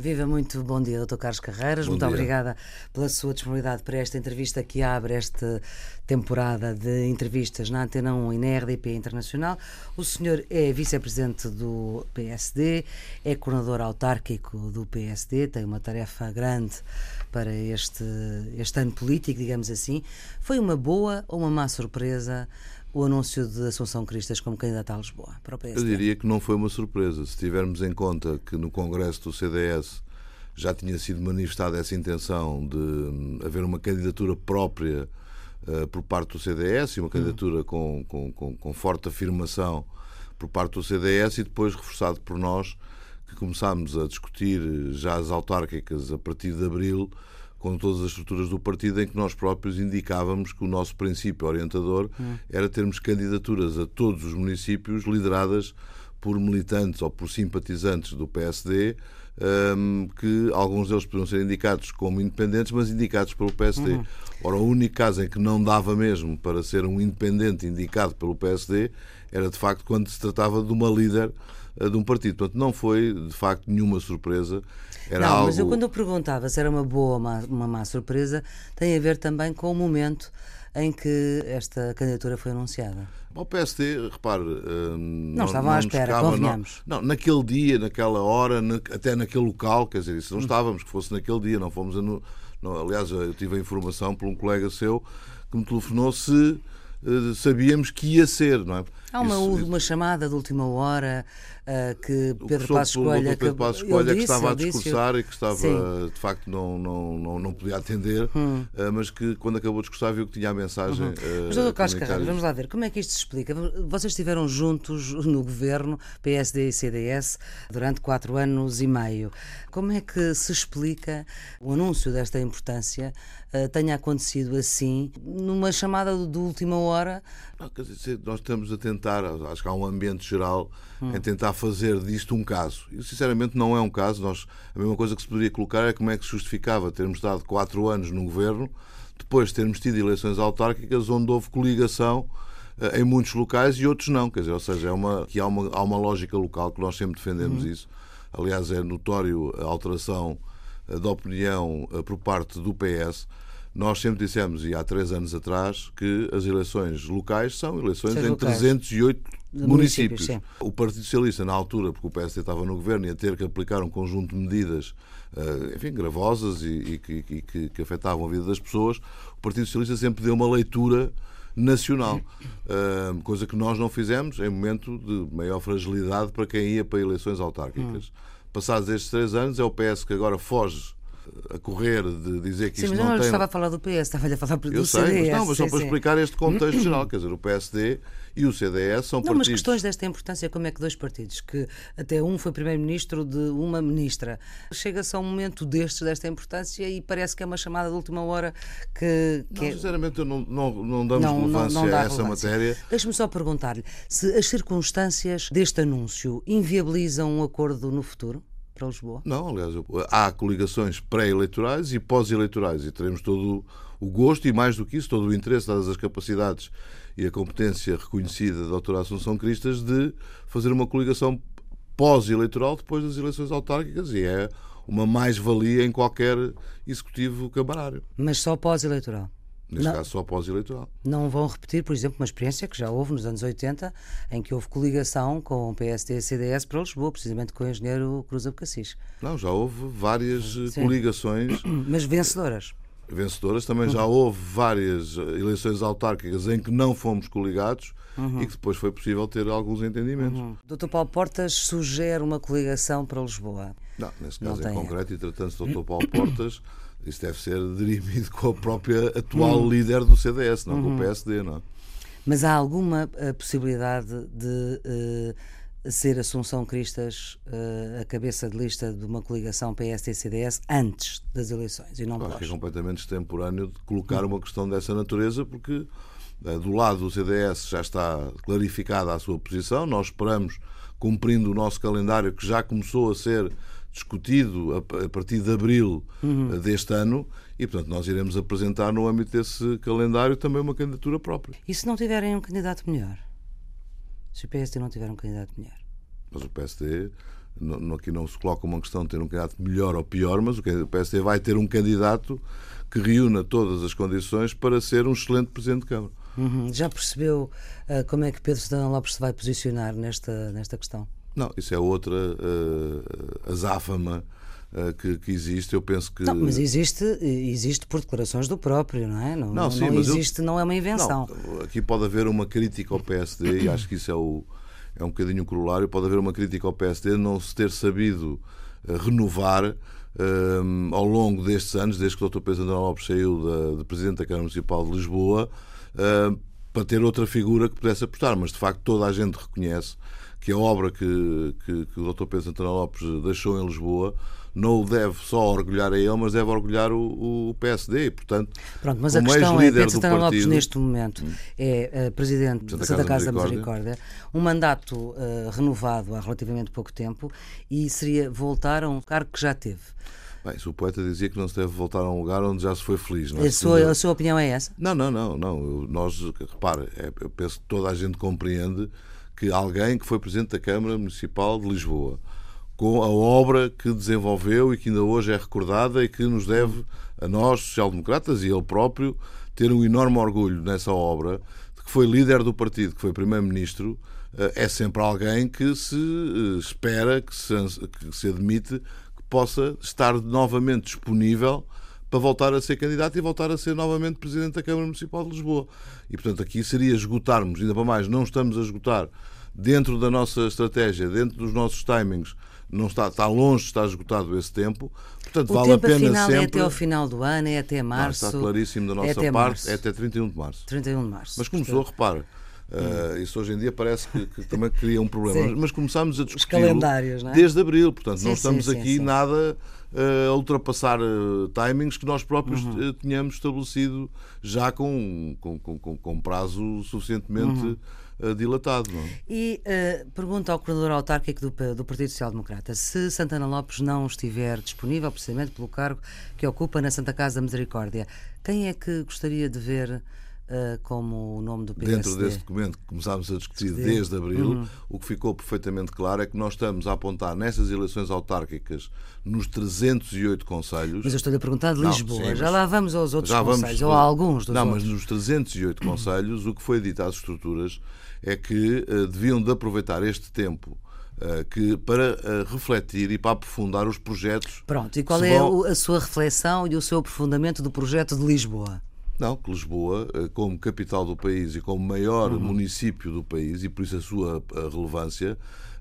Viva muito bom dia, Dr. Carlos Carreiras. Bom muito dia. obrigada pela sua disponibilidade para esta entrevista que abre esta temporada de entrevistas na Antena 1 e na RDP Internacional. O senhor é vice-presidente do PSD, é coordenador autárquico do PSD, tem uma tarefa grande para este, este ano político, digamos assim. Foi uma boa ou uma má surpresa o anúncio de Assunção Cristas como candidata a Lisboa para o PSD? Eu diria que não foi uma surpresa. Se tivermos em conta que no Congresso do CDS já tinha sido manifestada essa intenção de hum, haver uma candidatura própria uh, por parte do CDS e uma candidatura com, com, com, com forte afirmação por parte do CDS e depois reforçado por nós, que começámos a discutir já as autárquicas a partir de abril com todas as estruturas do partido, em que nós próprios indicávamos que o nosso princípio orientador era termos candidaturas a todos os municípios lideradas por militantes ou por simpatizantes do PSD, um, que alguns deles podiam ser indicados como independentes, mas indicados pelo PSD. Uhum. Ora, o único caso em que não dava mesmo para ser um independente indicado pelo PSD era de facto quando se tratava de uma líder de um partido. Portanto, não foi de facto nenhuma surpresa. Era não, algo... mas eu quando eu perguntava se era uma boa ou uma, uma má surpresa, tem a ver também com o momento em que esta candidatura foi anunciada. O PSD, repare. Uh, não, estavam à espera, convenhamos. Não, não, naquele dia, naquela hora, na, até naquele local, quer dizer, isso não estávamos, que fosse naquele dia, não fomos a. No, não, aliás, eu tive a informação por um colega seu que me telefonou se uh, sabíamos que ia ser, não é? Há uma, isso, uma chamada de última hora que Pedro Passos Coelho, Pedro Passos Coelho que estava a discursar e que estava, Sim. de facto, não, não, não, não podia atender, hum. uh, mas que quando acabou de discursar viu que tinha a mensagem. Uhum. Uh, mas, doutor Carlos Carreira, vamos lá ver, como é que isto se explica? Vocês estiveram juntos no governo, PSD e CDS, durante quatro anos e meio. Como é que se explica o anúncio desta importância tenha acontecido assim, numa chamada de última hora? Não, dizer, nós estamos a tentar, acho que há um ambiente geral hum. em tentar fazer disto um caso. E sinceramente não é um caso. Nós, a mesma coisa que se poderia colocar é como é que se justificava termos estado quatro anos no governo, depois termos tido eleições autárquicas onde houve coligação em muitos locais e outros não. Quer dizer, ou seja, é uma, que há, uma, há uma lógica local que nós sempre defendemos isso. Aliás, é notório a alteração da opinião por parte do PS. Nós sempre dissemos, e há três anos atrás, que as eleições locais são eleições Seus em locais. 308 De municípios. municípios, o Partido Socialista, na altura, porque o PSD estava no governo, ia ter que aplicar um conjunto de medidas, uh, enfim, gravosas e, e, que, que, que, afetavam a vida das pessoas, o Partido Socialista sempre deu uma leitura nacional, uh, coisa que nós não fizemos em momento de maior fragilidade para quem ia para eleições autárquicas. Hum. Passados estes três anos, é o PS que agora foge a correr de dizer que sim, isto mas não, não tem... estava a falar do PS, estava a falar do Eu sei, CDS. mas não, mas só sim, para sim. explicar este contexto geral, quer dizer, o PSD e o CDS são Não, partidos... mas questões desta importância, como é que dois partidos, que até um foi primeiro-ministro de uma ministra, chega-se a um momento destes, desta importância, e parece que é uma chamada de última hora que... que Não, é- sinceramente, eu não, não, não damos Não, não- relevância não dá a essa relevância. matéria. Deixe-me só perguntar-lhe se as circunstâncias deste anúncio inviabilizam um acordo no futuro para Lisboa? Não, aliás, há coligações pré-eleitorais e pós-eleitorais e teremos todo o gosto e, mais do que isso, todo o interesse, dadas as capacidades e a competência reconhecida da doutora Assunção Cristas, de fazer uma coligação pós-eleitoral depois das eleições autárquicas e é uma mais-valia em qualquer executivo camarário. Mas só pós-eleitoral. Neste Não. caso, só pós-eleitoral. Não vão repetir, por exemplo, uma experiência que já houve nos anos 80, em que houve coligação com o PSD e CDS para Lisboa, precisamente com o engenheiro Cruz Abcacis. Não, já houve várias eh, Sim. coligações Mas vencedoras. vencedoras. Também já houve várias eh, eleições autárquicas em que não fomos coligados e que depois foi possível ter alguns entendimentos. Dr. Paulo Portas sugere uma coligação para Lisboa. Não, nesse Não caso tem. em concreto, e tratando-se do Dr. Paulo Portas, isso deve ser dirimido com a própria atual líder do CDS, não com o PSD, não é? Mas há alguma eh, possibilidade de eh, ser Assunção Cristas eh, a cabeça de lista de uma coligação PSD-CDS antes das eleições e não Acho que é pós? completamente extemporâneo de colocar uma questão dessa natureza, porque eh, do lado do CDS já está clarificada a sua posição. Nós esperamos, cumprindo o nosso calendário, que já começou a ser discutido a partir de abril eh, deste ano, e portanto nós iremos apresentar no âmbito desse calendário também uma candidatura própria. E se não tiverem um candidato melhor? Se o PSD não tiver um candidato melhor? Mas o PSD não, aqui não se coloca uma questão de ter um candidato melhor ou pior, mas o PSD vai ter um candidato que reúna todas as condições para ser um excelente Presidente de Câmara. Uhum. Já percebeu uh, como é que Pedro Santana Lopes se vai posicionar nesta, nesta questão? Não, isso é outra uh, azáfama uh, que, que, existe. Eu penso que. Não, mas existe, existe por declarações do próprio, não é? Não, não, não, sim, não existe, eu... não é uma invenção. Aqui pode haver uma crítica ao PSD e acho que isso é, o, é um bocadinho corolário. Pode haver uma crítica ao PSD não se ter sabido uh, renovar. ao longo destes anos, desde que o Dr. Pedro André Lopes saiu da, de Presidente da Câmara Municipal de Lisboa, para ter outra figura que pudesse apostar, mas de facto toda a gente reconhece que a obra que, que, que o Dr. Pedro Santana Lopes deixou em Lisboa não o deve só orgulhar a ele, mas deve orgulhar o, o PSD. E, portanto, Pronto, mas a questão é Pedro Santana Lopes, neste momento, é uh, presidente da Santa Casa da Misericórdia, um mandato uh, renovado há relativamente pouco tempo e seria voltar a um cargo que já teve. Bem, se o poeta dizia que não se deve voltar a um lugar onde já se foi feliz. Não é? a, sua, a sua opinião é essa? Não, não, não. não. Nós, repare, é, eu penso que toda a gente compreende que alguém que foi Presidente da Câmara Municipal de Lisboa, com a obra que desenvolveu e que ainda hoje é recordada e que nos deve, a nós, social-democratas, e ele próprio, ter um enorme orgulho nessa obra, de que foi líder do partido, que foi Primeiro-Ministro, eh, é sempre alguém que se eh, espera, que se, que se admite possa estar novamente disponível para voltar a ser candidato e voltar a ser novamente Presidente da Câmara Municipal de Lisboa. E, portanto, aqui seria esgotarmos, ainda para mais, não estamos a esgotar dentro da nossa estratégia, dentro dos nossos timings, não está, está longe de estar esgotado esse tempo. Portanto, o vale tempo, a pena afinal, sempre... é até ao final do ano, é até março. Não, está claríssimo da nossa é parte, março. é até 31 de março. 31 de março. Mas começou, repara, Uh, isso hoje em dia parece que, que também cria um problema. Mas, mas, começámos a discutir é? desde abril, portanto, sim, não estamos sim, aqui sim, nada a ultrapassar uh, timings que nós próprios uhum. tínhamos estabelecido já com, com, com, com prazo suficientemente. Uhum. Dilatado. Não? É? E pergunta ao coordenador autárquico do, do Partido Social Democrata se Santana Lopes não estiver disponível, precisamente pelo cargo que ocupa na Santa Casa da Misericórdia, quem é que gostaria de ver uh, como o nome do PSD. Dentro desse documento que começámos a discutir desde abril, uhum. o que ficou perfeitamente claro é que nós estamos a apontar nessas eleições autárquicas nos 308 conselhos. Mas eu estou a perguntar de Lisboa. Não, sim, já lá vamos aos outros conselhos, vamos, ou a alguns dos Não, outros. mas nos 308 conselhos, o que foi dito às estruturas é que uh, deviam de aproveitar este tempo uh, que, para uh, refletir e para aprofundar os projetos. Pronto, e qual é vão... a sua reflexão e o seu aprofundamento do projeto de Lisboa? Não, que Lisboa, eh, como capital do país e como maior uhum. município do país, e por isso a sua eh, relevância,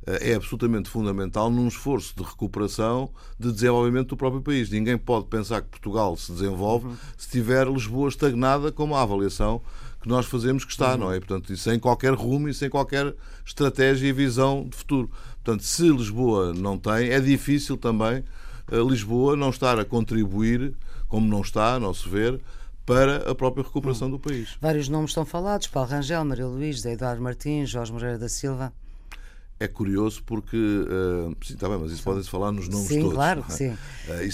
eh, é absolutamente fundamental num esforço de recuperação, de desenvolvimento do próprio país. Ninguém pode pensar que Portugal se desenvolve uhum. se tiver Lisboa estagnada, como a avaliação que nós fazemos que está, uhum. não é? Portanto, e sem qualquer rumo e sem qualquer estratégia e visão de futuro. Portanto, se Lisboa não tem, é difícil também Lisboa não estar a contribuir, como não está, a nosso ver, para a própria recuperação hum. do país. Vários nomes estão falados: Paulo Rangel, Maria Luís, Eduardo Martins, Jorge Moreira da Silva. É curioso porque. Uh, sim, está bem, mas isso pode-se falar nos nomes sim, todos. Claro, é? sim. Uh,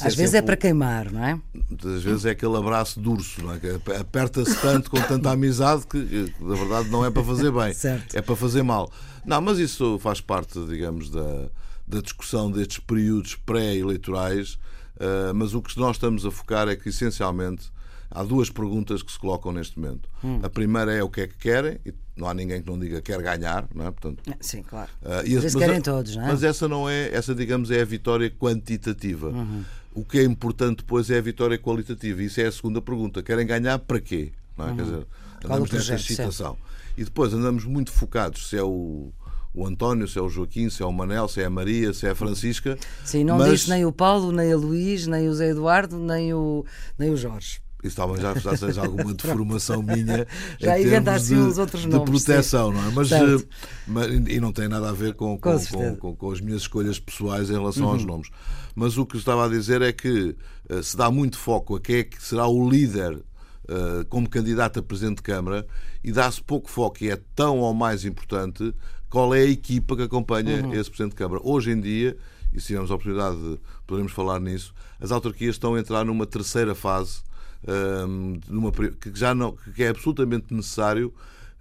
Às é vezes é para queimar, não é? Muitas vezes é aquele abraço de urso, não é? Que aperta-se tanto com tanta amizade que, na verdade, não é para fazer bem, certo. é para fazer mal. Não, mas isso faz parte, digamos, da, da discussão destes períodos pré-eleitorais. Uh, mas o que nós estamos a focar é que, essencialmente, há duas perguntas que se colocam neste momento. Hum. A primeira é o que é que querem, e não há ninguém que não diga quer ganhar, não é? Portanto, Sim, claro. Uh, e mas, querem todos, não é? Mas essa não é, essa digamos é a vitória quantitativa. Uhum. O que é importante depois é a vitória qualitativa. Isso é a segunda pergunta. Querem ganhar para quê? Não é? Uhum. Quer dizer, andamos nesta excitação. E depois andamos muito focados se é o o António, se é o Joaquim, se é o Manel, se é a Maria, se é a Francisca. Sim, não mas... diz nem o Paulo, nem a Luís, nem o Zé Eduardo, nem o, nem o Jorge. Isso talvez já, já seja alguma deformação minha já termos de, os outros de nomes, proteção, sim. não é? Mas, eh, mas, e não tem nada a ver com, com, com, com, com as minhas escolhas pessoais em relação uhum. aos nomes. Mas o que estava a dizer é que uh, se dá muito foco a quem é que será o líder uh, como candidato a Presidente de Câmara e dá-se pouco foco, e é tão ou mais importante, qual é a equipa que acompanha uhum. esse Presidente de Câmara. Hoje em dia, e se tivermos a oportunidade de podermos falar nisso, as autarquias estão a entrar numa terceira fase numa, que já não que é absolutamente necessário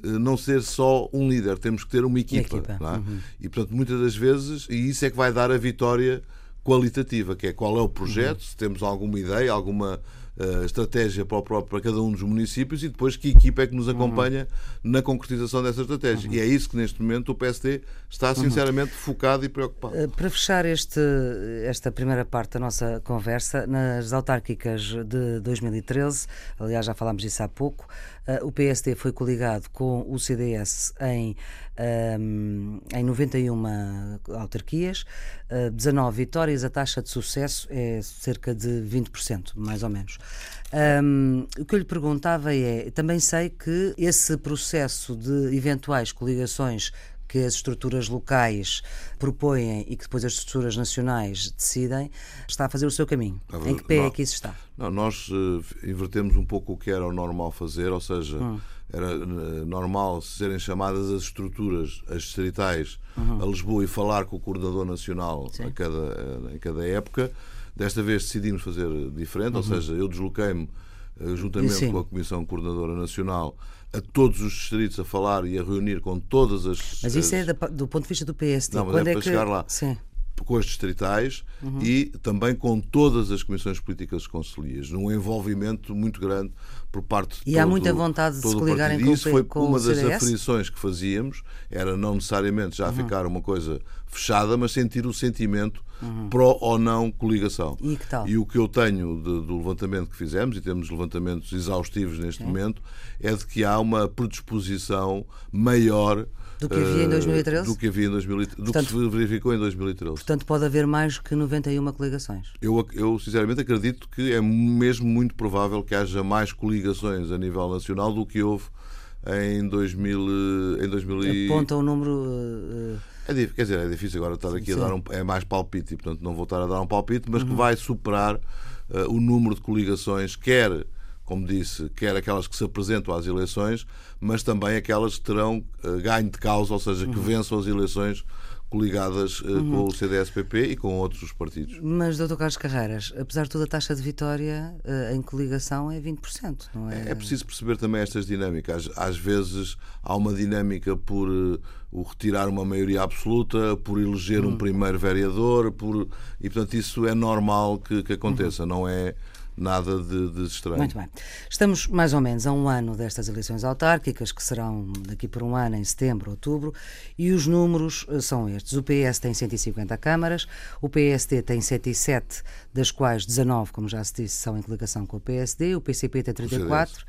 não ser só um líder, temos que ter uma equipa. equipa. É? Uhum. E, portanto, muitas das vezes, e isso é que vai dar a vitória qualitativa, que é qual é o projeto, uhum. se temos alguma ideia, alguma uh, estratégia para, o próprio, para cada um dos municípios e depois que equipa é que nos acompanha uhum. na concretização dessa estratégia. Uhum. E é isso que neste momento o PSD está uhum. sinceramente focado e preocupado. Uh, para fechar este, esta primeira parte da nossa conversa, nas autárquicas de 2013, aliás já falámos disso há pouco, o PSD foi coligado com o CDS em, um, em 91 autarquias, 19 vitórias, a taxa de sucesso é cerca de 20%, mais ou menos. Um, o que eu lhe perguntava é: também sei que esse processo de eventuais coligações que as estruturas locais propõem e que depois as estruturas nacionais decidem, está a fazer o seu caminho. Em que pé não, é que isso está? Não, nós uh, invertemos um pouco o que era o normal fazer, ou seja, hum. era uh, normal serem chamadas as estruturas, as distritais, uhum. a Lisboa e falar com o coordenador nacional a cada, uh, em cada época. Desta vez decidimos fazer diferente, uhum. ou seja, eu desloquei-me juntamente Sim. com a Comissão Coordenadora Nacional a todos os distritos a falar e a reunir com todas as. Mas isso é do ponto de vista do PSD. Não, mas Quando é, é para que... chegar lá. Sim com as distritais uhum. e também com todas as comissões políticas conselheiras, num envolvimento muito grande por parte de E todo, há muita vontade de se coligarem com, isso foi com uma das aferições que fazíamos, era não necessariamente já uhum. ficar uma coisa fechada, mas sentir o sentimento uhum. pró ou não coligação. E, e o que eu tenho de, do levantamento que fizemos, e temos levantamentos exaustivos neste Sim. momento, é de que há uma predisposição maior do que havia em 2013? Eh, do que havia em 2013, portanto, do que se verificou em 2013. Portanto, pode haver mais que 91 coligações. Eu, eu sinceramente acredito que é mesmo muito provável que haja mais coligações a nível nacional do que houve em 2000. Em 2000 Aponta o número. Uh, é, quer dizer, é difícil agora estar aqui Sim. a dar um. É mais palpite, e portanto não vou estar a dar um palpite, mas uhum. que vai superar uh, o número de coligações, quer como disse, quer aquelas que se apresentam às eleições, mas também aquelas que terão uh, ganho de causa, ou seja, que uhum. vençam as eleições coligadas uh, uhum. com o CDS-PP e com outros partidos. Mas, Dr. Carlos Carreiras, apesar de toda a taxa de vitória uh, em coligação é 20%, não é? É, é preciso perceber também estas dinâmicas. Às, às vezes há uma dinâmica por uh, o retirar uma maioria absoluta, por eleger uhum. um primeiro vereador, por... e portanto isso é normal que, que aconteça, uhum. não é nada de, de, estranho. Muito bem. Estamos mais ou menos a um ano destas eleições autárquicas, que serão daqui por um ano, em setembro, outubro, e os números eh, são estes. O PS tem 150 câmaras, o PSD tem 107, das quais 19, como já se disse, são em coligação com o PSD, o PCP tem 34.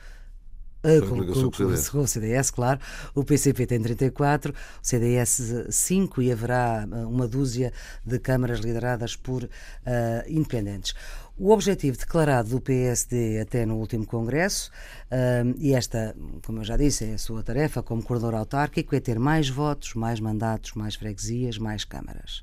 Uh, com, com, com, com, o CDS, claro. O PCP tem 34, o CDS 5 e haverá eh, uma dúzia de câmaras lideradas por uh, independentes. O objetivo declarado do PSD até no último Congresso, e esta, como eu já disse, é a sua tarefa como coordenador autárquico, é ter mais votos, mais mandatos, mais freguesias, mais câmaras.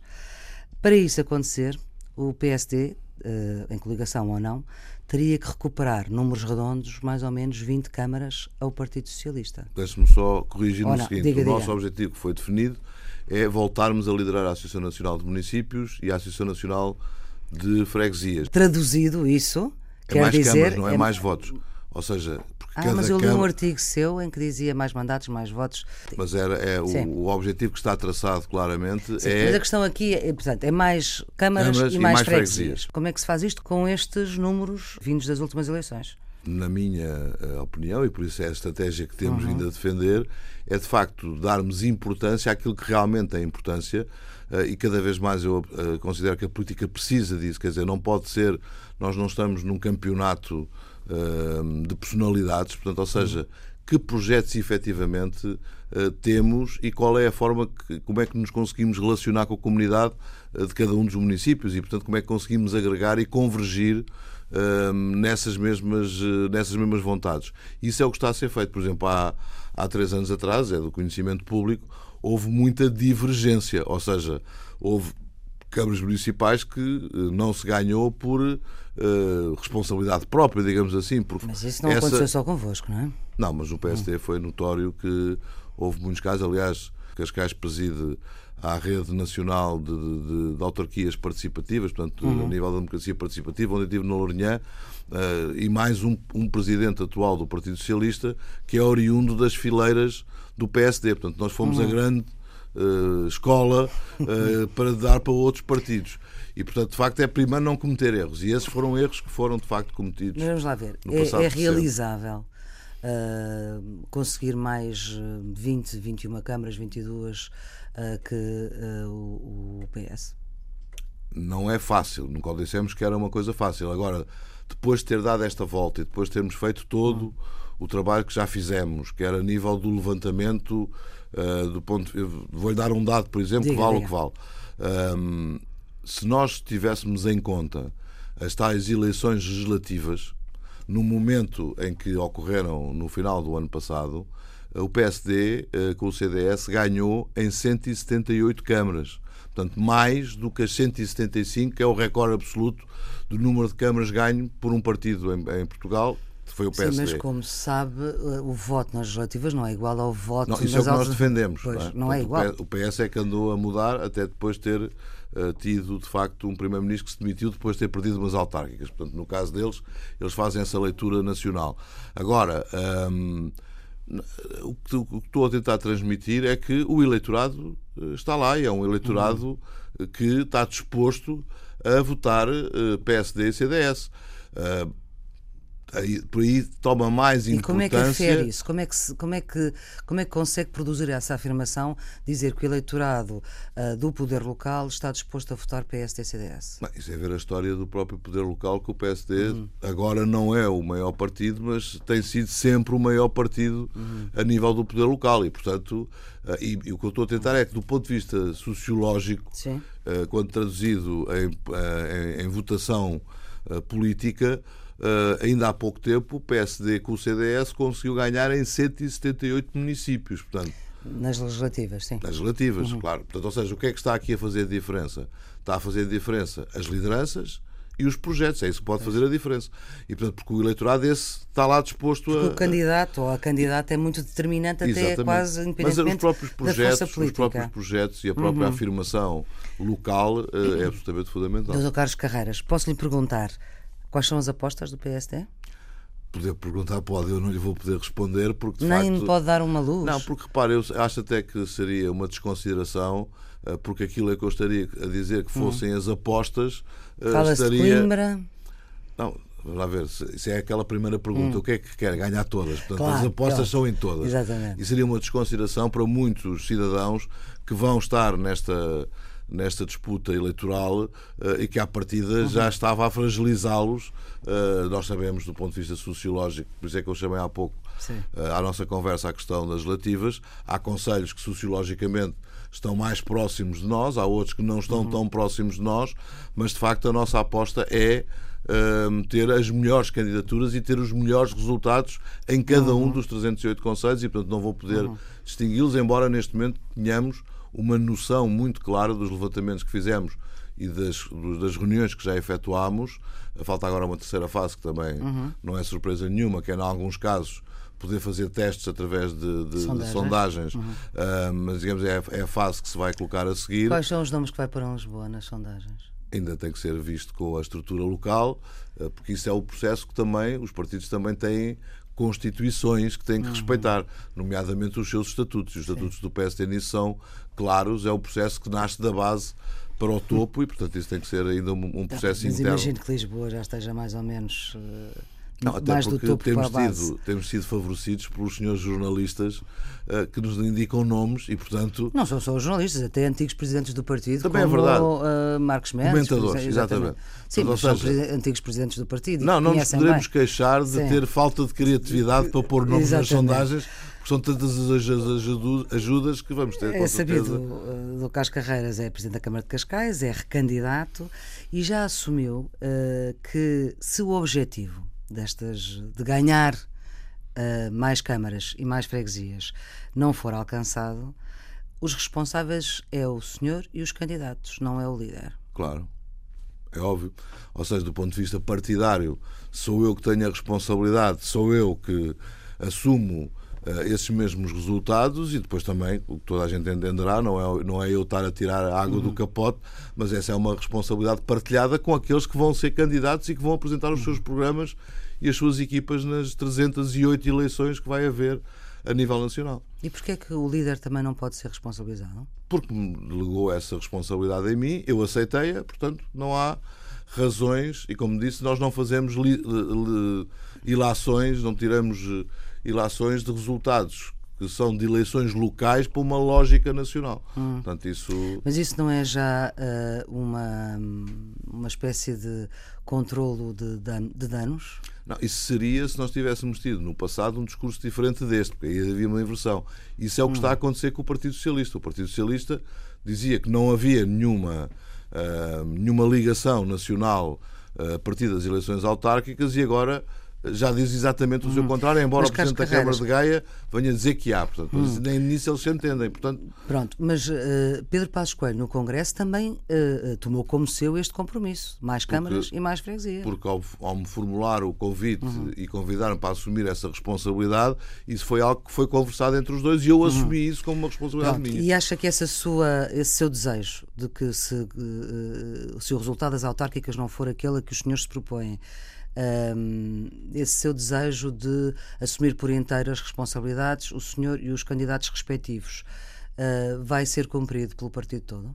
Para isso acontecer, o PSD, uh, em coligação ou não, teria que recuperar números redondos, mais ou menos 20 câmaras ao Partido Socialista. Deixe-me só corrigir no seguinte: diga, o nosso diga. objetivo que foi definido é voltarmos a liderar a Associação Nacional de Municípios e a Associação Nacional de freguesias. Traduzido isso, é quer dizer... câmaras, não é, é, mais votos. Ou seja, ah, mas eu li um artigo seu em que dizia mais mandatos, mais votos. Mas era, é, o, o, objetivo que está traçado claramente Sim, é. Mas a questão aqui é, portanto, é mais câmaras, câmaras e, mais, mais freguesias. freguesias. Como é que se faz isto com estes números vindos das últimas eleições? Na minha eh, opinião, e por isso é a estratégia que temos uhum. vindo a defender, é de facto darmos importância àquilo que realmente tem importância eh, e cada vez mais eu eh, considero que a política precisa disso, quer dizer, não pode ser, nós não estamos num campeonato eh, de personalidades, portanto, ou seja, que projetos efetivamente temos e qual é a forma que, como é que nos conseguimos relacionar com a comunidade de cada um dos municípios e, portanto, como é que conseguimos agregar e convergir nessas, mesmas, nessas mesmas vontades. Isso é o que está a ser feito. Por exemplo, há, há três anos atrás, é do conhecimento público, houve muita divergência, ou seja, houve câmaras municipais que eh, não se ganhou por uh, responsabilidade própria, digamos assim. Porque mas isso não essa... aconteceu só convosco, não é? Não, mas no PSD foi notório que houve muitos casos, aliás, Cascais preside à rede nacional de, de, de autarquias participativas, portanto, uhum. a nível da democracia participativa, onde eu estive no Lourinhã, uh, e mais um, um, presidente atual do Partido Socialista, que é oriundo das fileiras do PSD. Portanto, nós fomos uhum. a grande uh, escola uh, para dar para outros partidos. E, portanto, de facto, é primeiro não cometer erros. E esses foram erros que foram, de facto, cometidos. Mas vamos lá ver. é, é realizável conseguir mais 20, 21 câmaras, 22 uh, que o, o, PS? Não é fácil. Nunca dissemos que era uma coisa fácil. Agora, depois de ter dado esta volta e depois de termos feito todo o trabalho que já fizemos, que era a nível do levantamento, uh, do ponto. Vou-lhe dar um dado, por exemplo, diga, que vale diga. o que vale. Um, se nós tivéssemos em conta as tais eleições legislativas, no momento em que ocorreram no final do ano passado, o PSD, eh, com o CDS, ganhou em 178 câmaras. Portanto, mais do que as 175, que é o recorde absoluto do número de câmaras ganho por um partido em, em Portugal, foi o PSD. Sim, mas como se sabe, eh, o voto nas legislativas não é igual ao voto não, isso é o que nós defendemos. Pois, não, é? não é igual. O PS é que andou a mudar até depois de ter uh, tido, de facto, um primeiro-ministro que se demitiu depois de ter perdido umas autárquicas. Portanto, no caso deles, eles fazem essa leitura nacional. Agora, um, o que estou a tentar transmitir é que o eleitorado eh, está lá e é um eleitorado uhum. que está disposto a votar PSD e CDS aí, por aí toma mais importância. E como é que afere isso? Como é que, se, como, é que, como é que consegue produzir essa afirmação, dizer que o eleitorado uh, do poder local está disposto a votar PSD e CDS? Não, isso é ver a história do próprio poder local, que o PSD uhum. agora não é o maior partido, mas tem sido sempre o maior partido uhum. a nível do poder local. E, portanto, uh, e, e, o que eu estou a tentar é que, do ponto de vista sociológico, uh, quando traduzido em, em, em votação política, Uh, ainda há pouco tempo, o PSD com o CDS conseguiu ganhar em 178 municípios. Portanto, nas legislativas, sim. Nas legislativas, uhum. claro. Portanto, ou seja, o que é que está aqui a fazer a diferença? Está a fazer a diferença as lideranças e os projetos. É isso que pode fazer a diferença. E, portanto, porque o eleitorado esse está lá disposto porque a. O candidato ou a candidata é muito determinante, Exatamente. até quase independentemente Mas os próprios projetos, os próprios projetos e a própria uhum. afirmação local uh, é absolutamente fundamental. Doutor Carlos Carreiras, posso lhe perguntar Quais são as apostas do PSD? Poder perguntar pode, eu não lhe vou poder responder porque Nem facto, pode dar uma luz. Não, porque repare, eu acho até que seria uma desconsideração, eh, porque aquilo é que eu estaria a dizer que fossem hum. as apostas. Eh, Fala-se estaria... de Coimbra. Não, Vamos lá ver, isso é aquela primeira pergunta. Hum. O que é que quer? Ganhar todas. Portanto, claro, as apostas claro. são em todas. Exatamente. E seria uma desconsideração para muitos cidadãos que vão estar nesta, nesta disputa eleitoral eh, e que, à partida, já estava a fragilizá-los. Eh, nós sabemos, do ponto de vista sociológico, por isso é que eu chamei há pouco eh, à nossa conversa a questão das relativas. Há conselhos que, sociologicamente, estão mais próximos de nós, há outros que não estão uhum. tão próximos de nós, mas de facto a nossa aposta é uh, ter as melhores candidaturas e ter os melhores resultados em cada uhum. um dos 308 conselhos e, portanto, não vou poder uhum. distingui-los, embora neste momento tenhamos uma noção muito clara dos levantamentos que fizemos e das, das reuniões que já efetuámos. Falta agora uma terceira fase que também uhum. não é surpresa nenhuma, que é, em alguns casos, poder fazer testes através de, de sondagens, de sondagens. Uhum. Uh, mas digamos é, é, a fase que se vai colocar a seguir. Quais são os nomes que vai pôr em Lisboa nas sondagens? Ainda tem que ser visto com a estrutura local, uh, porque isso é o processo que também os partidos também têm constituições que têm que uhum. respeitar, nomeadamente os seus estatutos. E os estatutos Sim. do nisso são claros, é o processo que nasce da base para o topo e, portanto, isso tem que ser ainda um, um processo Mas interno. Mas imagino que Lisboa já esteja mais ou menos. Uh não, até mais porque temos, tido, temos sido favorecidos pelos senhores jornalistas uh, que nos indicam nomes e, portanto. Não são só os jornalistas, até antigos presidentes do partido. Também é como, é verdade. Uh, Marcos Mendes. Comentadores, exatamente. Sim, mas são seja, antigos presidentes do partido. Não, não nos poderemos bem. queixar de Sim. ter falta de criatividade para pôr nomes exatamente. nas sondagens são tantas as ajudas que vamos ter. É sabido, o Carlos Carreiras é Presidente da Câmara de Cascais, é recandidato e já assumiu uh, que se o objetivo destas de ganhar uh, mais câmaras e mais freguesias não for alcançado, os responsáveis é o senhor e os candidatos, não é o líder. Claro. É óbvio. Ou seja, do ponto de vista partidário, sou eu que tenho a responsabilidade, sou eu que assumo uh, esses mesmos resultados e depois também, o que toda a gente entenderá, não é, não é eu estar a tirar a água uhum. do capote, mas essa é uma responsabilidade partilhada com aqueles que vão ser candidatos e que vão apresentar os seus programas e as suas equipas nas 308 eleições que vai haver a nível nacional. E porquê é que o líder também não pode ser responsabilizado? Porque me delegou essa responsabilidade em mim, eu aceitei-a, portanto não há razões, e como disse, nós não fazemos ilações, não tiramos eh, ilações de resultados que são de eleições locais para uma lógica nacional. Hum. Portanto, isso... Mas isso não é já uh, uma, uma espécie de controlo de, dan de danos? Não, isso seria se nós tivéssemos tido no passado um discurso diferente deste, porque aí havia uma inversão. Isso é o que hum. está a acontecer com o Partido Socialista. O Partido Socialista dizia que não havia nenhuma, uh, nenhuma ligação nacional uh, a partir das eleições autárquicas e agora já diz exatamente o hum. seu contrário, embora mas o Presidente da Câmara de Gaia venha dizer que há. Portanto, hum. Nem nisso eles se entendem. Portanto... Pronto, mas uh, Pedro Passos Coelho no Congresso também uh, tomou como seu este compromisso: mais câmaras porque, e mais freguesia. Porque ao, ao me formular o convite uhum. e convidar-me para assumir essa responsabilidade, isso foi algo que foi conversado entre os dois e eu uhum. assumi isso como uma responsabilidade Pronto, minha. E acha que essa sua, esse seu desejo de que se, uh, se o resultado das autárquicas não for aquele a que os senhores se propõem um, esse seu desejo de assumir por inteiro as responsabilidades, o senhor e os candidatos respectivos, uh, vai ser cumprido pelo partido todo?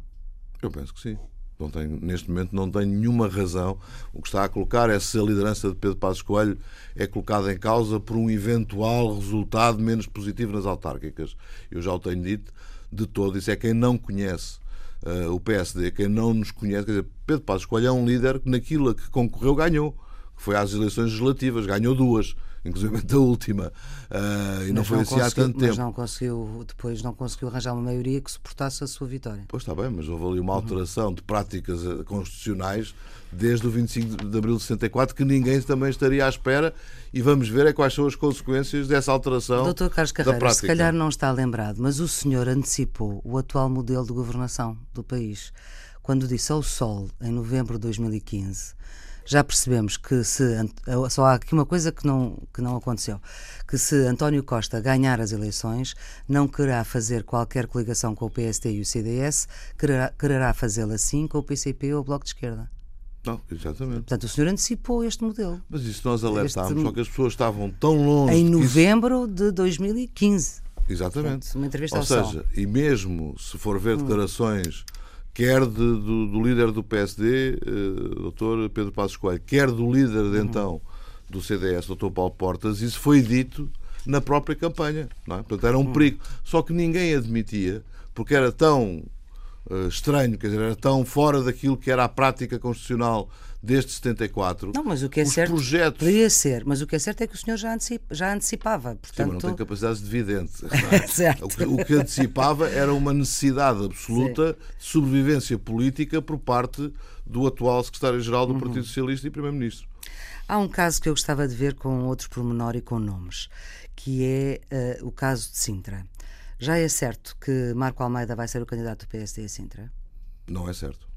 Eu penso que sim. Não tenho, neste momento não tenho nenhuma razão. O que está a colocar é se a liderança de Pedro Passos Coelho é colocada em causa por um eventual resultado menos positivo nas autárquicas. Eu já o tenho dito de todo. Isso é quem não conhece uh, o PSD, quem não nos conhece. Quer dizer, Pedro Passos Coelho é um líder que naquilo a que concorreu ganhou foi às eleições legislativas, ganhou duas, inclusive a última, uh, e não foi assim há tanto tempo. Mas não conseguiu, depois não conseguiu arranjar uma maioria que suportasse a sua vitória. Pois está bem, mas houve ali uma alteração uhum. de práticas eh, constitucionais desde o 25 de abril de 64 que ninguém também estaria à espera e vamos ver é quais são as consequências dessa alteração Doutor Carlos Carreira, se calhar não está lembrado, mas o senhor antecipou o atual modelo de governação do país quando disse ao Sol, em novembro de 2015, já percebemos que se só há aqui uma coisa que não, que não aconteceu, que se António Costa ganhar as eleições, não quererá fazer qualquer coligação com o PSD e o CDS, quererá, quererá fazê-la assim com o PCP ou o Bloco de Esquerda. Não, exatamente. Portanto, o senhor antecipou este modelo. Mas isso nós alertámos, este... só que as pessoas estavam tão longe. Em novembro isso... de 2015. Exatamente. Portanto, uma entrevista Ou seja, sol. e mesmo se for ver hum. declarações quer de, do, do, líder do PSD, uh, Dr. Pedro Passos Coelho, quer do líder de então do CDS, Dr. Paulo Portas, isso foi dito na própria campanha. Não é? Portanto, era um perigo. Só que ninguém admitia, porque era tão uh, estranho, quer dizer, era tão fora daquilo que era a prática constitucional desde 74. Não, mas o que é certo projetos... poderia ser, mas o que é certo é que o senhor já, antecipa, já antecipava. Portanto... Sim, mas não tem capacidade de vidente. É? o, que, o, que, antecipava era uma necessidade absoluta Sim. de sobrevivência política por parte do atual secretário-geral do uhum. Partido Socialista e primeiro-ministro. Há um caso que eu gostava de ver com outro pormenor e com nomes, que é uh, o caso de Sintra. Já é certo que Marco Almeida vai ser o candidato do PSD a Sintra? Não é certo.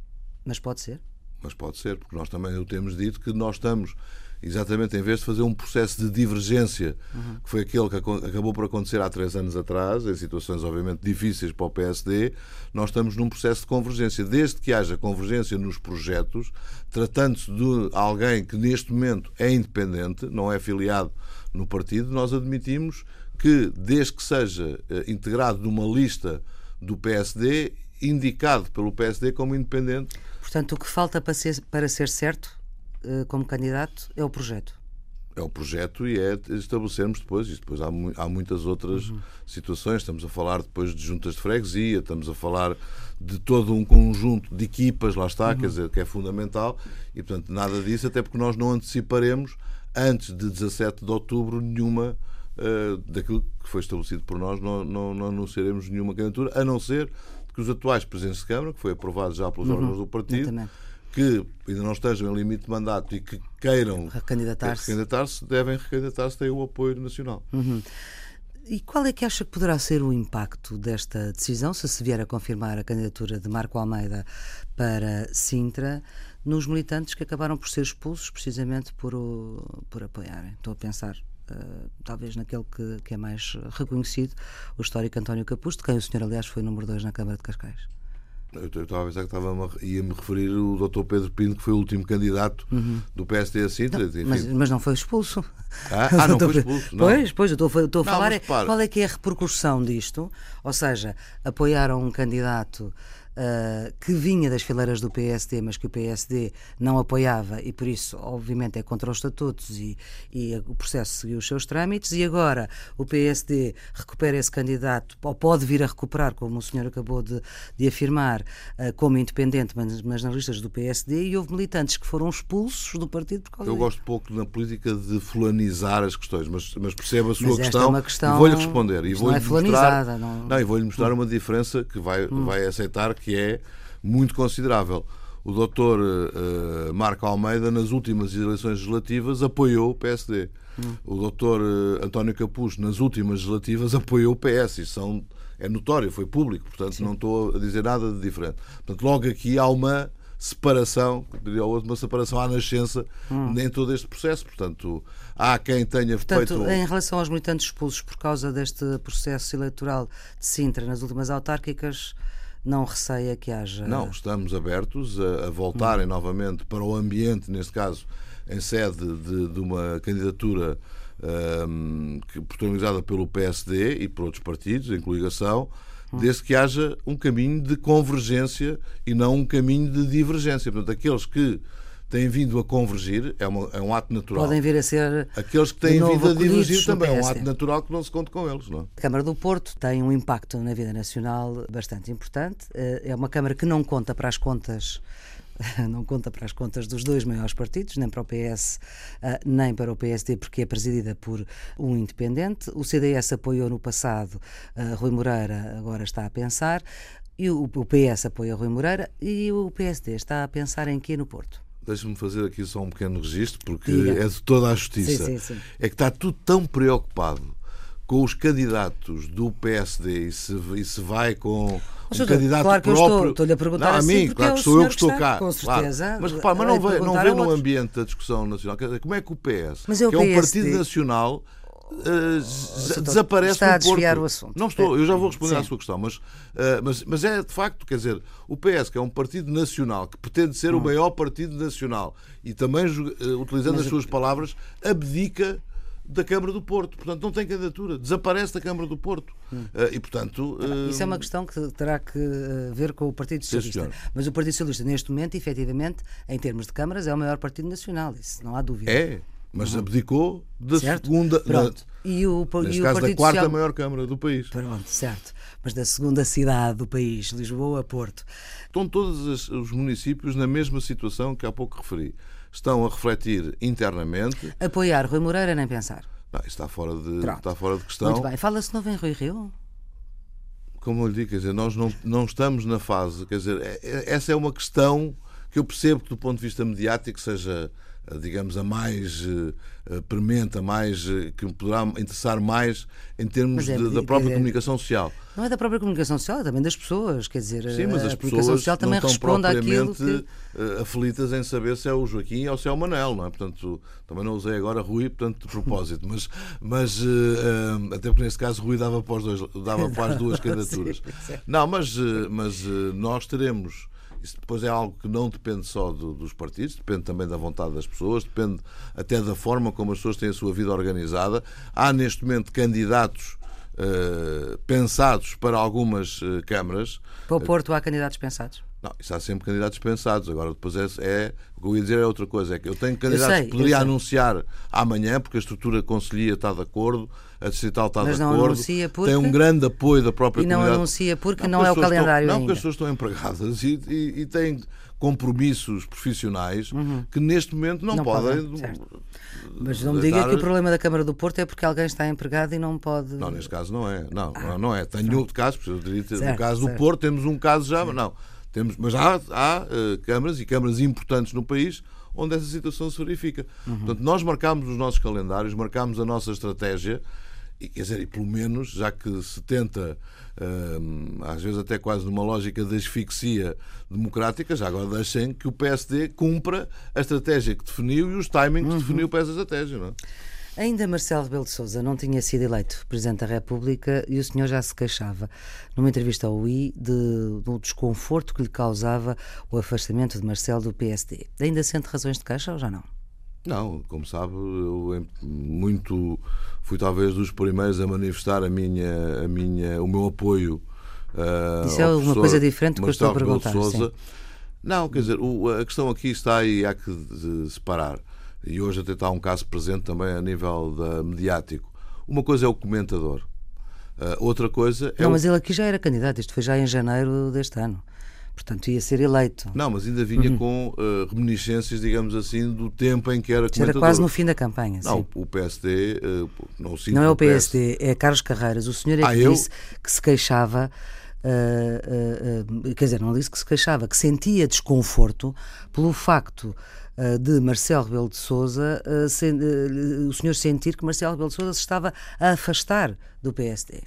Mas pode ser? Mas pode ser, porque nós também o temos dito que nós estamos exatamente em vez de fazer um processo de divergência, uhum. que foi aquele que acabou por acontecer há três anos atrás, em situações obviamente difíceis para o PSD, nós estamos num processo de convergência. Desde que haja convergência nos projetos, tratando-se de alguém que neste momento é independente, não é filiado no partido, nós admitimos que, desde que seja eh, integrado numa lista do PSD, indicado pelo PSD como independente, Portanto, o que falta para ser, para ser certo uh, como candidato é o projeto. É o projeto e é estabelecermos depois, e depois há, há muitas outras uhum. situações. Estamos a falar depois de juntas de freguesia, estamos a falar de todo um conjunto de equipas, lá está, uhum. quer dizer, que é fundamental, e portanto nada disso, até porque nós não anteciparemos antes de 17 de outubro nenhuma uh, daquilo que foi estabelecido por nós, não, não, não anunciaremos nenhuma candidatura, a não ser que os atuais presidentes de Câmara, que foi aprovado já pelos uhum, órgãos do partido, que ainda não estejam em limite de mandato e que queiram recandidatar-se, recandidatar devem recandidatar-se, têm o apoio nacional. Uhum. E qual é que acha que poderá ser o impacto desta decisão, se se vier a confirmar a candidatura de Marco Almeida para Sintra, nos militantes que acabaram por ser expulsos precisamente por, o, por apoiarem? Estou a pensar uh, talvez naquele que, que, é mais reconhecido, o histórico António Capusto, de quem o senhor, aliás, foi número 2 na Câmara de Cascais. Eu estava a pensar que estava ia-me referir o Dr. Pedro Pinto, que foi o último candidato uhum. do PSD a Sintra. Não, mas, mas, não foi expulso. Ah, ah não foi expulso. Não. Pois, pois, eu estou, estou a falar é, qual é que é a repercussão disto. Ou seja, apoiaram um candidato uh, que vinha das fileiras do PSD, mas que o PSD não apoiava e por isso, obviamente, é contra os estatutos e, e o processo seguiu os seus trâmites. E agora o PSD recupera esse candidato, ou pode vir a recuperar, como o senhor acabou de, de afirmar, uh, como independente, mas, mas nas listas do PSD. E houve militantes que foram expulsos do partido por causa Eu gosto pouco na política de fulanizar as questões, mas, mas percebo a sua questão, é questão, e vou-lhe responder. E vou não é mostrar, não... não, e vou-lhe mostrar uma diferença que vai, hum. vai aceitar que é muito considerável. O doutor uh, Marco Almeida, nas últimas eleições legislativas, apoiou o PSD. Hum. O doutor uh, António Capuz, nas últimas legislativas, apoiou o PS. Isso são, é notório, foi público, portanto Sim. não estou a dizer nada de diferente. Portanto, logo aqui há uma separação, diria outro, uma separação à nascença hum. em todo este processo. Portanto, há quem tenha Portanto, feito. Em relação aos militantes expulsos por causa deste processo eleitoral de Sintra nas últimas autárquicas, não receia que haja. Não, estamos abertos a, a voltarem hum. novamente para o ambiente, neste caso, em sede de, de uma candidatura um, que, protagonizada pelo PSD e por outros partidos, em coligação desde que haja um caminho de convergência e não um caminho de divergência. Portanto, aqueles que têm vindo a convergir é, uma, é um ato natural. Podem vir a ser. Aqueles que têm vindo a divergir também é um ato natural que não se conta com eles. Não é? A Câmara do Porto tem um impacto na vida nacional bastante importante. Eh, é uma Câmara que não conta para as contas não conta para as contas dos dois maiores partidos, nem para o PS, eh, nem para o PSD, porque é presidida por um independente. O CDS apoiou no passado eh, Rui Moreira, agora está a pensar. E o PS apoia Rui Moreira e o PSD está a pensar em quê no Porto? Deixa-me fazer aqui só um pequeno registro, porque Diga. é de toda a justiça. Sim, sim, sim. É que está tudo tão preocupado com os candidatos do PSD e se, e se vai com um candidato claro que próprio. Estou-lhe a perguntar não, a mim, assim, claro que sou eu que estou cá. Com certeza. Claro. Mas repara, mas não vê, não vê no ambiente da discussão nacional. Como é que o PS, mas é que é um partido nacional, uh, desaparece está a desviar o assunto. Não estou, eu já vou responder Sim. à sua questão, mas, uh, mas, mas é de facto, quer dizer, o PS, que é um partido nacional, que pretende ser hum. o maior partido nacional e também, uh, utilizando mas as suas palavras, abdica da Câmara do Porto. Portanto, não tem candidatura. Desaparece da Câmara do Porto. Hum. Uh, e, portanto. Uh... Isso é uma questão que terá que ver com o Partido Socialista. Mas o Partido Socialista, neste momento, efetivamente, em termos de câmaras, é o maior partido nacional. Isso não há dúvida. É mas uhum. abdicou da certo? segunda. Pronto. E o, neste e o caso, da quarta Social... maior Câmara do país. Pronto, certo. Mas da segunda cidade do país, Lisboa, Porto. Estão todos os municípios na mesma situação que há pouco referi. Estão a refletir internamente. Apoiar Rui Moreira nem pensar. Não, isso está fora de, está fora de questão. Muito bem. Fala-se novo em Rui Rio? Como eu lhe digo, quer dizer, nós não, não estamos na fase. Quer dizer, é, é, essa é uma questão que eu percebo que, do ponto de vista mediático, seja digamos, a mais uh, premente, a mais uh, que poderá interessar mais em termos é, de, da própria comunicação social. Não é da própria comunicação social, é também das pessoas, quer dizer, Sim, mas a as comunicação social também não estão responde àquilo que... aflitas em saber se é o Joaquim ou se é o Manel, não é? Portanto, também não usei agora Rui, portanto, de propósito, mas, mas uh, até porque neste caso Rui dava para, dois, dava para as duas candidaturas. Sim, não, mas, mas nós teremos isso depois é algo que não depende só do, dos partidos, depende também da vontade das pessoas, depende até da forma como as pessoas têm a sua vida organizada. Há neste momento candidatos uh, pensados para algumas uh, câmaras. Para o Porto há candidatos pensados? Não, isso há sempre candidatos pensados. Agora, depois é, é, O que eu ia dizer é outra coisa. É que eu tenho candidatos sei, que poderia anunciar amanhã, porque a estrutura conselhia está de acordo, a distrital está Mas de não acordo. Anuncia porque... Tem um grande apoio da própria e não comunidade. anuncia porque não, não é o calendário estão, Não, porque as pessoas estão empregadas e, e, e têm compromissos profissionais uhum. que neste momento não, não podem. podem Mas não me diga que o problema da Câmara do Porto é porque alguém está empregado e não pode. Não, neste caso não é. Não, ah, não é. Tenho outro caso, eu diria, certo, no caso certo. do Porto temos um caso já, mas não. Temos, mas há, há uh, câmaras e câmaras importantes no país onde essa situação se verifica. Uhum. Portanto, nós marcámos os nossos calendários, marcámos a nossa estratégia e, quer dizer, e pelo menos, já que se tenta, uh, às vezes até quase numa lógica de asfixia democrática, já agora deixem que o PSD cumpra a estratégia que definiu e os timings uhum. que definiu para essa estratégia. Não é? Ainda Marcelo Rebelo de Sousa não tinha sido eleito Presidente da República e o senhor já se queixava, numa entrevista ao UI, de, do desconforto que lhe causava o afastamento de Marcelo do PSD. Ainda sente razões de queixa ou já não? Não, como sabe, eu muito fui talvez dos primeiros a manifestar a minha, a minha, o meu apoio. Uh, Isso é uma coisa diferente do que eu estou a perguntar. Sousa. Não, quer dizer, o, a questão aqui está e há que separar e hoje até está um caso presente também a nível da, mediático. Uma coisa é o comentador, uh, outra coisa é. Não, o... mas ele aqui já era candidato, isto foi já em janeiro deste ano. Portanto, ia ser eleito. Não, mas ainda vinha uhum. com uh, reminiscências, digamos assim, do tempo em que era comentador. Era quase no fim da campanha. Não, sim. o PSD uh, eh, não Não é o PSD, é Carlos Carreiras. O senhor é ah, que eu? disse que se queixava. Uh, quer dizer, não disse que se queixava, que sentia desconforto pelo facto de Marcelo Rebelo de eh, o senhor sentir que Marcelo Rebelo de Sousa se estava a afastar do PSD.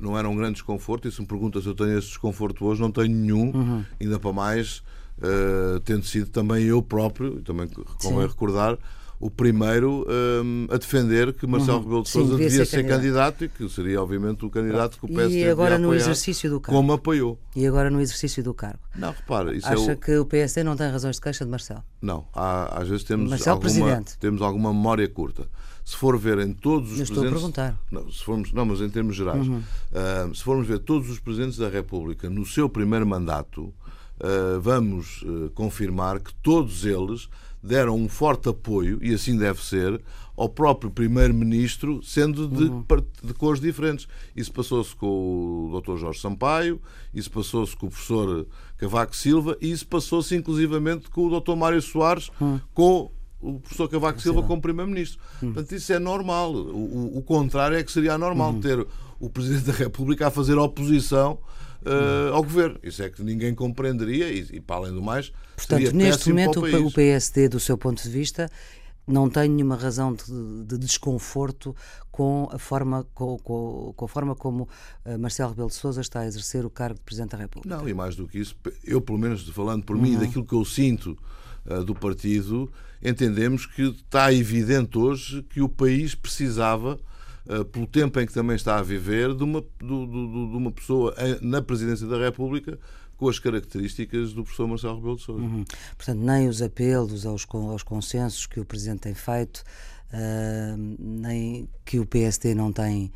Não era um grande desconforto, e se me pergunta se eu tenho esse desconforto hoje, não tenho nenhum, uhum. ainda para mais, uh, tendo sido também eu próprio, também convém recordar, o primeiro um, a defender que Marcelo uhum. Rebelo de Sousa devia, ser, ser candidato. candidato. e que seria, obviamente, o candidato que o PSD E agora no exercício do cargo. Como apoiou. E agora no exercício do cargo. Não, repara, isso Acha é o... que o PSD não tem razões de queixa de Marcelo? Não, há, às vezes temos Marcelo alguma, Presidente. temos alguma memória curta. Se for ver em todos os Eu estou presidentes. Estou a perguntar. Não, se formos, não, mas em termos gerais. Uhum. Uh, se formos ver todos os presidentes da República no seu primeiro mandato, uh, vamos uh, confirmar que todos eles deram um forte apoio, e assim deve ser, ao próprio Primeiro-Ministro, sendo de, uhum. de cores diferentes. Isso passou-se com o Dr. Jorge Sampaio, isso passou-se com o professor Cavaco Silva, e isso passou-se inclusivamente com o Dr. Mário Soares, uhum. com o professor Cavaco Silva como Primeiro-Ministro. Uhum. Portanto, isso é normal. O, o, contrário é que seria anormal uhum. ter o Presidente da República a fazer oposição uh, ao governo. Isso é que ninguém compreenderia e, e para além do mais. Portanto, neste momento, o, o PSD, do seu ponto de vista, não tem nenhuma razão de, de desconforto com a forma, com, com, com a forma como uh, Marcelo Rebelo de Sousa está a exercer o cargo de Presidente da República. Não, e mais do que isso, eu, pelo menos falando por uhum. mim, daquilo que eu sinto do partido, entendemos que está evidente hoje que o país precisava eh, pelo tempo em que também está a viver, de uma, de, de, de uma pessoa na Presidência da República com as características do professor Marcelo Rebelo de Sousa. Uhum. Portanto, nem os apelos aos, aos consensos que o Presidente tem feito, uh, nem que o PSD não tem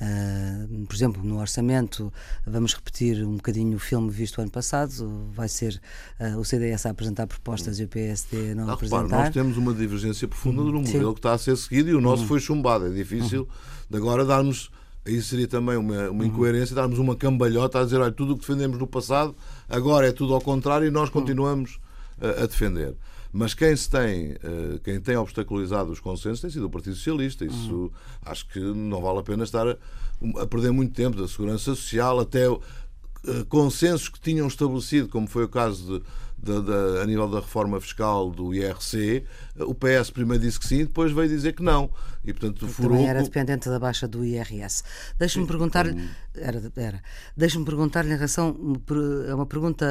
Uh, por exemplo, no orçamento, vamos repetir um bocadinho o filme visto ano passado. Vai ser uh, o CDS a apresentar propostas e o PSD não, não apresentar. Repare, nós temos uma divergência profunda no modelo Sim. que está a ser seguido e o nosso uhum. foi chumbado. É difícil uhum. de agora darmos. Aí seria também uma, uma uhum. incoerência darmos uma cambalhota a dizer: olha, tudo o que defendemos no passado agora é tudo ao contrário e nós uhum. continuamos uh, a defender. Mas quem se tem, eh, quem tem obstaculizado os consensos tem sido o Partido Socialista. Isso uhum. acho que não vale a pena estar a, perder muito tempo da segurança social até uh, consensos que tinham estabelecido, como foi o caso de a nível da reforma fiscal do IRC, o PS primeiro disse que sim, depois veio dizer que não. E, portanto, furou... Também era dependente da baixa do IRS. Deixa-me perguntar... Como... Era, era. Deixa-me perguntar-lhe em relação... É uma pergunta...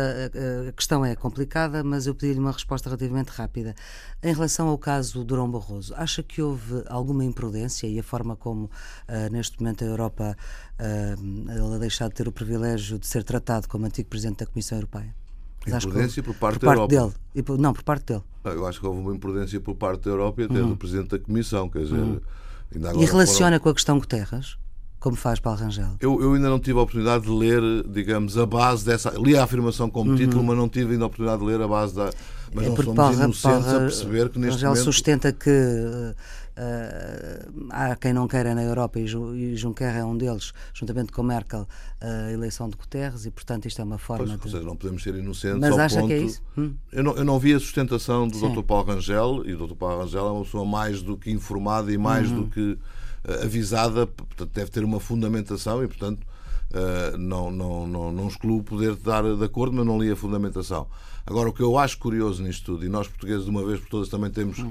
A questão é complicada, mas eu pedi-lhe uma resposta relativamente rápida. Em relação ao caso do Durão Barroso, acha que houve alguma imprudência e a forma como, uh, neste momento, a Europa uh, ele a deixar de ter o privilégio de ser tratado como antigo Presidente da Comissão Europeia? Imprudência por parte, por parte da Europa. Dele. Não, por parte dele. Eu acho que houve uma imprudência por parte da Europa e até uhum. do Presidente da Comissão. Quer dizer, uhum. e relaciona foram... com a questão Guterres? Como faz Paulo Rangel? Eu, eu ainda não tive a oportunidade de ler, digamos, a base dessa. Li a afirmação como uhum. título, mas não tive ainda a oportunidade de ler a base da. Mas é não somos Paulo, inocentes Paulo, a perceber que neste Rangel momento. sustenta que Uh, há quem não queira na Europa e Juncker é um deles, juntamente com Merkel, a eleição de Guterres e, portanto, isto é uma forma pois, de. Ou seja, não podemos ser inocentes. Mas acha ponto... que é isso? Hum? Eu, não, eu não vi a sustentação do Sim. Dr. Paulo Rangel e o Dr. Paulo Rangel é uma pessoa mais do que informada e mais uhum. do que uh, avisada, portanto, deve ter uma fundamentação e, portanto. Uh, não, não, não, não excluo poder estar de acordo, mas não li a fundamentação. Agora, o que eu acho curioso nisto tudo, e nós portugueses de uma vez por todas também temos.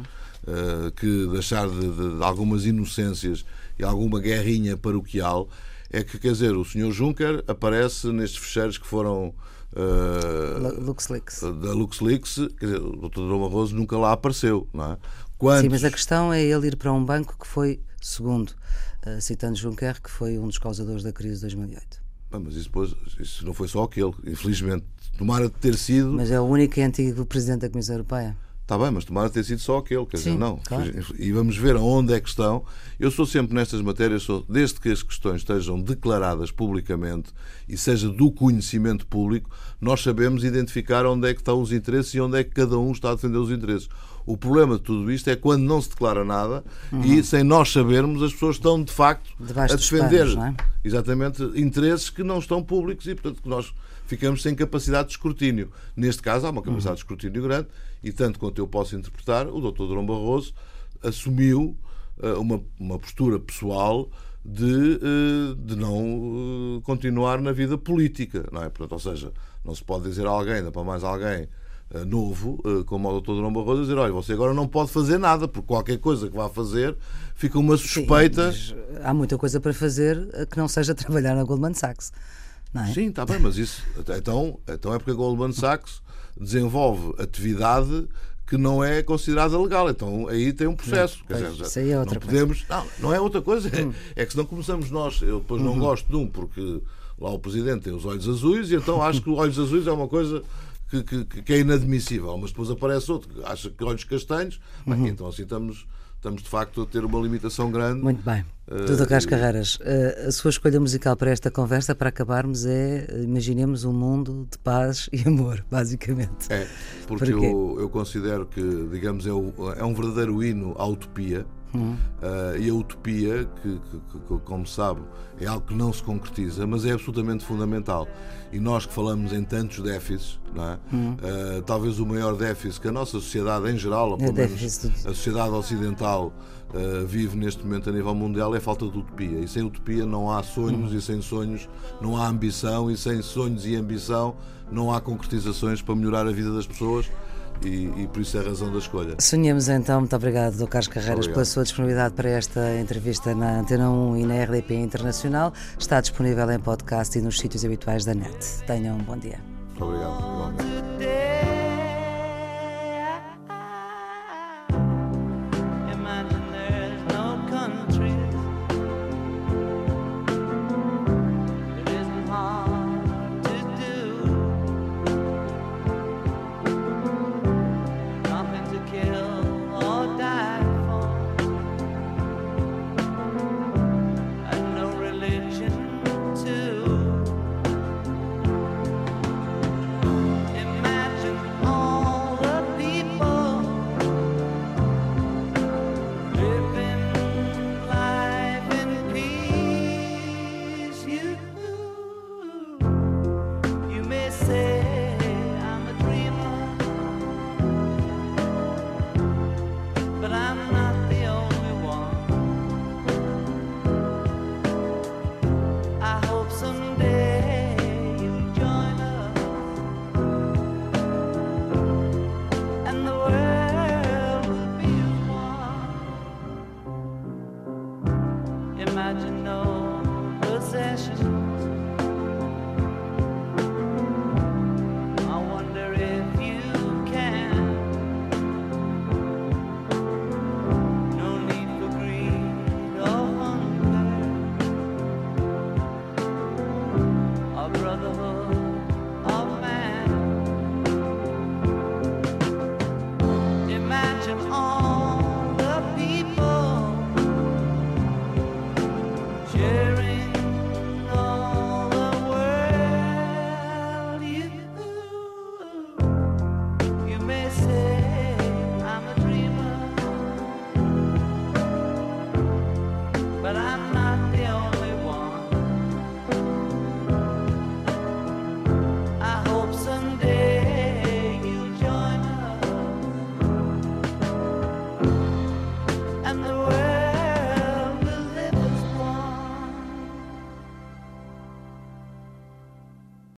Eh, que deixar de, de, de, algumas inocências e alguma guerrinha paroquial, é que, quer dizer, o Sr. Juncker aparece nestes fecheiros que foram uh, LuxLeaks. da LuxLeaks, quer dizer, o Dr. Dom Barroso nunca lá apareceu, não é? Quantos... Sim, mas a questão é ele ir para um banco que foi, segundo, uh, citando Juncker, que foi um dos causadores da crise de 2008. Mas isso, depois, isso não foi só aquele, infelizmente. Tomara de ter sido. Mas é o único antigo presidente da Comissão Europeia. Está bem, mas tomara ter sido só aquele, quer Sim, dizer, não. claro. E vamos ver aonde é que estão. Eu sou sempre nestas matérias, sou, desde que as questões estejam declaradas publicamente e seja do conhecimento público, nós sabemos identificar onde é que estão os interesses e onde é que cada um está a defender os interesses. O problema de tudo isto é quando não se declara nada e sem nós sabermos as pessoas estão de facto Uhum. Debaixo a defender panos, é? exatamente interesses que não estão públicos e portanto que nós ficamos sem capacidade de escrutínio. Neste caso há uma capacidade Uhum. de escrutínio grande e tanto quanto eu posso interpretar, o Dr. Durão Barroso assumiu eh, uma, uma postura pessoal de, eh, de não eh, continuar na vida política, não é? Portanto, ou seja, não se pode dizer a alguém, ainda para mais alguém novo, eh, como o Dr. Durão Barroso, dizer, olha, você agora não pode fazer nada, porque qualquer coisa que vá fazer fica uma suspeita. Sim, há muita coisa para fazer eh, que não seja trabalhar na Goldman Sachs. Não é? Sim, está bem, mas isso. Então, então é porque a Goldman Sachs desenvolve atividade que não é considerada legal. Então aí tem um processo. Quer pois, dizer, isso aí é outra não coisa. Hum. podemos. Não, não é outra coisa. É, é que se não começamos nós. Eu depois Uhum. não gosto de um, porque lá o presidente tem os olhos azuis e então acho que os olhos azuis é uma coisa. Que, que, que é inadmissível, mas depois aparece outro que acha que olhos castanhos, bem, Uhum. então assim estamos, estamos de facto a ter uma limitação grande. Muito bem. Eh, Duda Carlos Carreiras, eh, a sua escolha musical para esta conversa, para acabarmos, é imaginemos um mundo de paz e amor, basicamente. É, porque eu, eu considero que, digamos, é, o- é um verdadeiro hino à utopia. Ah, e a utopia, que, que- que, como sabe, é algo que não se concretiza, mas é absolutamente fundamental. E nós que falamos em tantos déficits, é? Ah, talvez o maior déficit que a nossa sociedade em geral, ou É pelo o menos a sociedade ocidental ah, vive neste momento a nível mundial, é a falta de utopia. E sem utopia não há sonhos, e sem sonhos não há ambição, e sem sonhos e ambição não há concretizações para melhorar a vida das pessoas. E, e por isso é a razão da escolha. Sonhamos então, muito obrigado, Dr. Carlos Carreiras, Obrigado. pela sua disponibilidade para esta entrevista na Antena 1 e na RDP Internacional. Está disponível em podcast e nos sítios habituais da net. Tenham um bom dia. Muito obrigado. igualmente.